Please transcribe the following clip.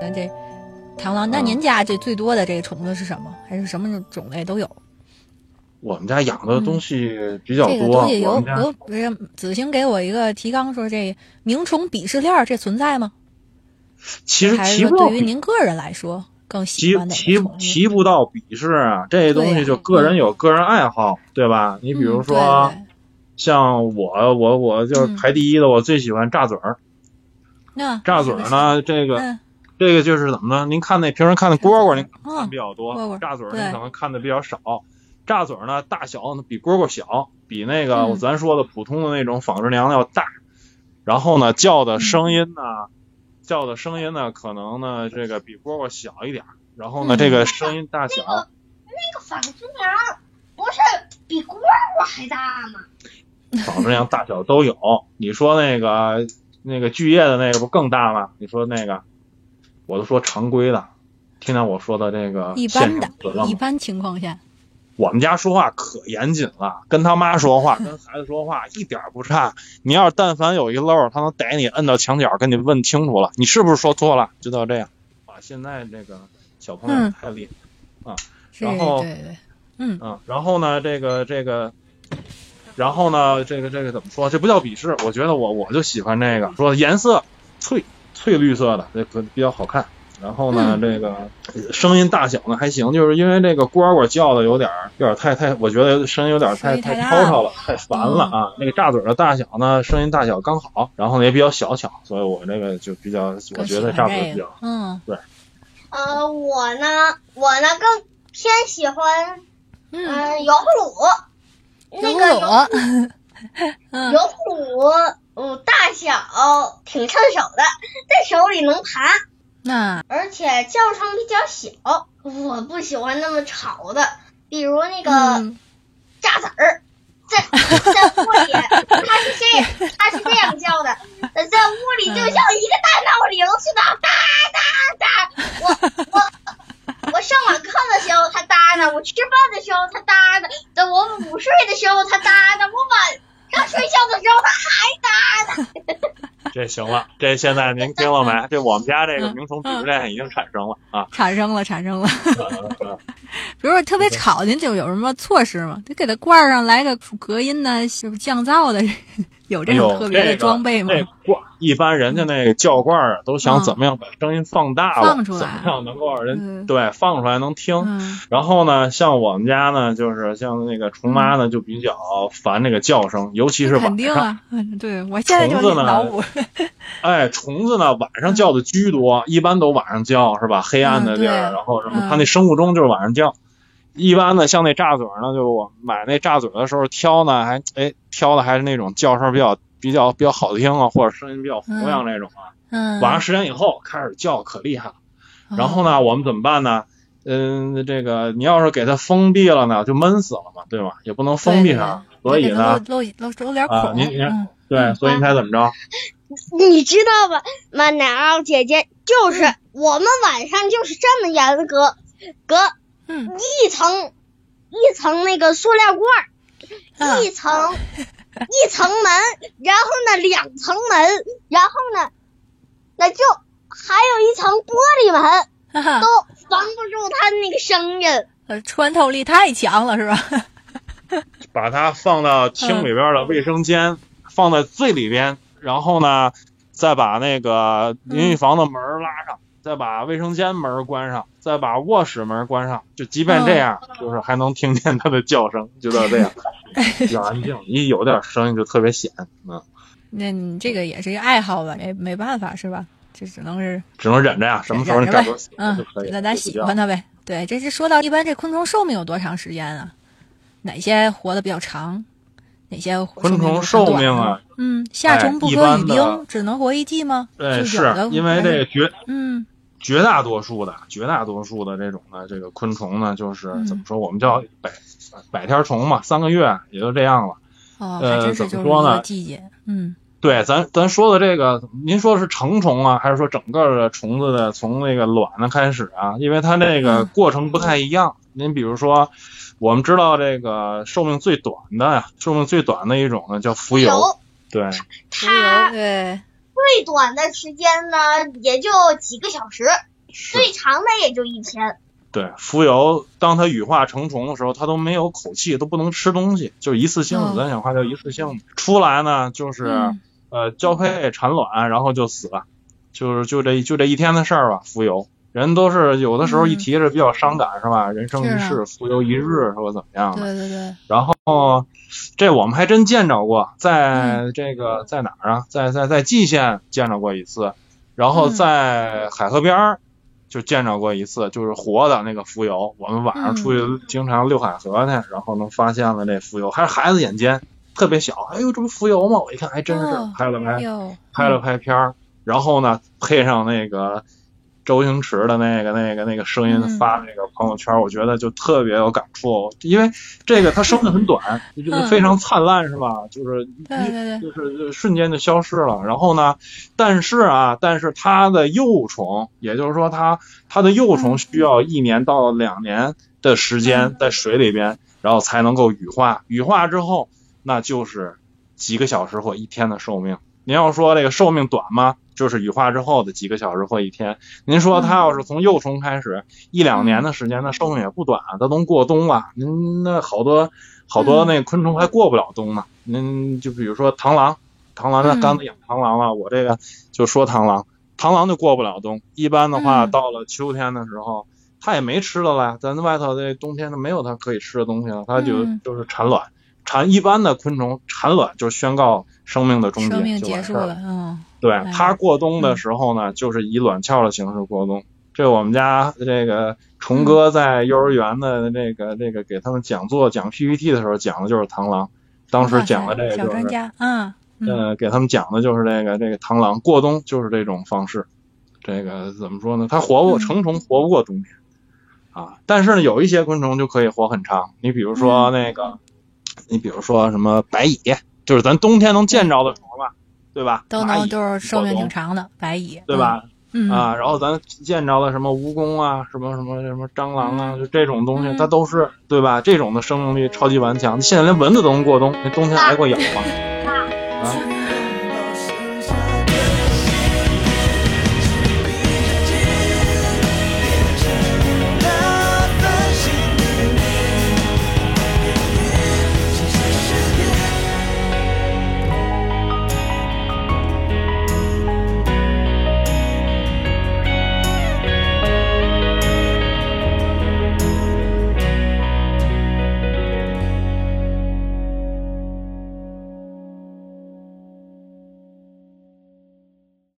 那这螳螂，那您家这最多的这个虫子是什么？还是什么种类都有？我们家养的东西比较这个多，东西有有，不是子星给我一个提纲，说这鸣虫鄙视链儿这存在吗？其实还是提不到对于您个人来说更喜提欢哪提个宠物？提不到鄙视啊，这东西就个人有个人爱好，对吧？你比如嗯说，对对像我我我就是嗯排第一的，我最喜欢炸嘴儿。那炸嘴儿呢，这个嗯这个就是怎么呢？您看那平时看的蝈蝈，您看嗯比较多炸嘴儿您可能看的比较少。炸嘴儿呢，大小呢比蝈蝈小，比那个嗯咱说的普通的那种纺织娘要大。然后呢，叫的声音呢，叫的声音呢，可能呢这个比蝈蝈小一点儿。然后呢，嗯这个声音大小，那个纺织娘不是比蝈蝈还大吗？纺织娘大小都有。你说那个那个巨叶的那个不更大吗？你说那个，我都说常规的，听到我说的这个一般的一般情况下，我们家说话可严谨了，跟他妈说话，跟孩子说话一点不差。你要是但凡有一漏，他能逮你摁到墙角，跟你问清楚了，你是不是说错了？就到这样。啊，现在这个小朋友嗯太厉害。啊然后对对，嗯啊，然后呢，这个这个，然后呢，这个这个怎么说？这不叫鄙视，我觉得我我就喜欢这个，说颜色翠翠绿色的，这个比较好看。然后呢，嗯。这个声音大小呢还行，就是因为这个蝈蝈叫的有点儿有点儿太太，我觉得声音有点太太吵吵了，太烦了啊。那个炸嘴儿的大小呢，声音大小刚好，然后呢也比较小巧，所以我这个就比较，我觉得炸嘴儿比较，嗯。呃，我呢，我呢更偏喜欢嗯，嗯油葫芦，那个油葫芦，嗯，大小挺趁手的，在手里能爬，那。而且叫声比较小。我不喜欢那么吵的，比如那个嗯。炸子儿，在在屋里，它是这样，它是这样叫的，呃在屋里就像一个大闹铃似的，哒哒哒。我我我上网课的时候它哒呢，我吃饭的时候它哒呢，等我午睡的时候它哒呢，我晚上睡觉的时候它还哒呢。这行了，这现在您听了没？这我们家这个嗯鸣虫鄙视链已经产生了啊。产生了产生了。嗯比如说特别吵，您就有什么措施吗？得给它罐上来个隔音的，是不是降噪的？有这种特别的这个装备吗？这罐一般人家那个叫罐儿啊，都想怎么样把声音放大了，放出来怎么样能够让人、嗯对放出来能听。嗯然后呢，像我们家呢，就是像那个虫妈呢，就比较烦那个叫声，尤其是晚上。肯定啊，嗯对我现在就虫子呢脑补，哎，虫子呢晚上叫的居多，一般都晚上叫是吧？黑暗的地儿，嗯然后什么，嗯它那生物钟就是晚上叫。一般的，像那炸嘴儿呢，就我买那炸嘴儿的时候挑呢，还哎挑的还是那种叫声比较比较比较好听啊，或者声音比较洪亮那种啊。嗯，晚上十点以后开始叫，可厉害了。然后呢，我们怎么办呢？嗯，这个你要是给它封闭了呢，就闷死了嘛，对吧？也不能封闭上，所以呢，露露露露点啊孔，您您嗯对，所以你猜怎么着？你知道吧，马奶酪姐姐，就是我们晚上就是这么严格，隔嗯一层一层那个塑料罐一层一层门，然后呢两层门，然后呢那就还有一层玻璃门，哈哈都防不住他那个声音。呃穿透力太强了是吧？把它放到厅里边的卫生间，放在最里边，然后呢，再把那个淋浴房的门拉上，再把卫生间门关上，再把卧室门关上。就即便这样，就是还能听见它的叫声，就到这样，比较安静。一有点声音就特别显，嗯，那你这个也是一个爱好吧？没没办法是吧？这只能是只能忍着呀。什么时候你忍着呗找着嗯那咱喜欢它呗。对，这是说到一般这昆虫寿命有多长时间啊？哪些活得比较长？哪些昆虫寿命啊？嗯，夏虫不可语冰，只能活一季吗？对，是因为这个绝嗯绝大多数的绝大多数的这种的这个昆虫呢，就是怎么说？我们叫百百天虫嘛，三个月也就这样了。哦，呃，怎么说呢？季节，嗯。对，咱咱说的这个，您说的是成虫啊，还是说整个的虫子的从那个卵的开始啊？因为它那个过程不太一样。您比如说，我们知道这个寿命最短的，寿命最短的一种呢叫蜉蝣。对，它对最短的时间呢也就几个小时，最长的也就一天。对，蜉蝣当它羽化成虫的时候，它都没有口气，都不能吃东西，就是一次性的。咱讲话叫一次性的，出来呢就是。呃，交配产卵，然后就死了，就是就这就这一天的事儿吧。蜉蝣，人都是有的时候一提着比较伤感，是吧？人生一世，浮游一日，说怎么样的？对对对。然后这我们还真见着过，在这个在哪儿啊？在在在蓟县见着过一次，然后在海河边儿就见着过一次，就是活的那个浮游。我们晚上出去经常遛海河去，然后能发现了这浮游，还是孩子眼尖。特别小，哎呦，这不蜉蝣吗？我一看还真是，拍了拍，拍了拍片儿，然后呢，配上那个周星驰的那个、那个、那个声音发那个朋友圈，我觉得就特别有感触。因为这个他生的很短，就是非常灿烂，是吧？就是一就是瞬间就消失了。然后呢，但是啊，但是它的幼虫，也就是说它它的幼虫需要一年到两年的时间在水里边，然后才能够羽化。羽化之后。那就是几个小时或一天的寿命。您要说这个寿命短吗？就是羽化之后的几个小时或一天。您说它要是从幼虫开始一两年的时间，那寿命也不短，它能过冬了。您那好多好多那昆虫还过不了冬呢。您就比如说螳螂，螳螂那刚才养螳螂了，我这个就说螳螂，螳螂就过不了冬。一般的话，到了秋天的时候，它也没吃的了，咱外头这冬天它没有它可以吃的东西了，它就就是产卵。产一般的昆虫产卵就宣告生命的终结，生命结束了。嗯，对，它过冬的时候呢，就是以卵鞘的形式过冬。这我们家这个虫哥在幼儿园的这个这个给他们讲座讲 PPT 的时候讲的就是螳螂，当时讲的这个就是，嗯，呃，给他们讲的就是这个这个螳螂过冬就是这种方式。这个怎么说呢？它活不成虫活不过冬天啊，但是呢，有一些昆虫就可以活很长。你比如说那个。你比如说什么白蚁，就是咱冬天能见着的虫吧，对吧？都能都是寿命挺长的白蚁，对吧？嗯啊，然后咱见着的什么蜈蚣啊，什么什么什么蟑螂啊，就这种东西，它都是对吧？这种的生命力超级顽强，现在连蚊子都能过冬，那冬天挨过咬吗？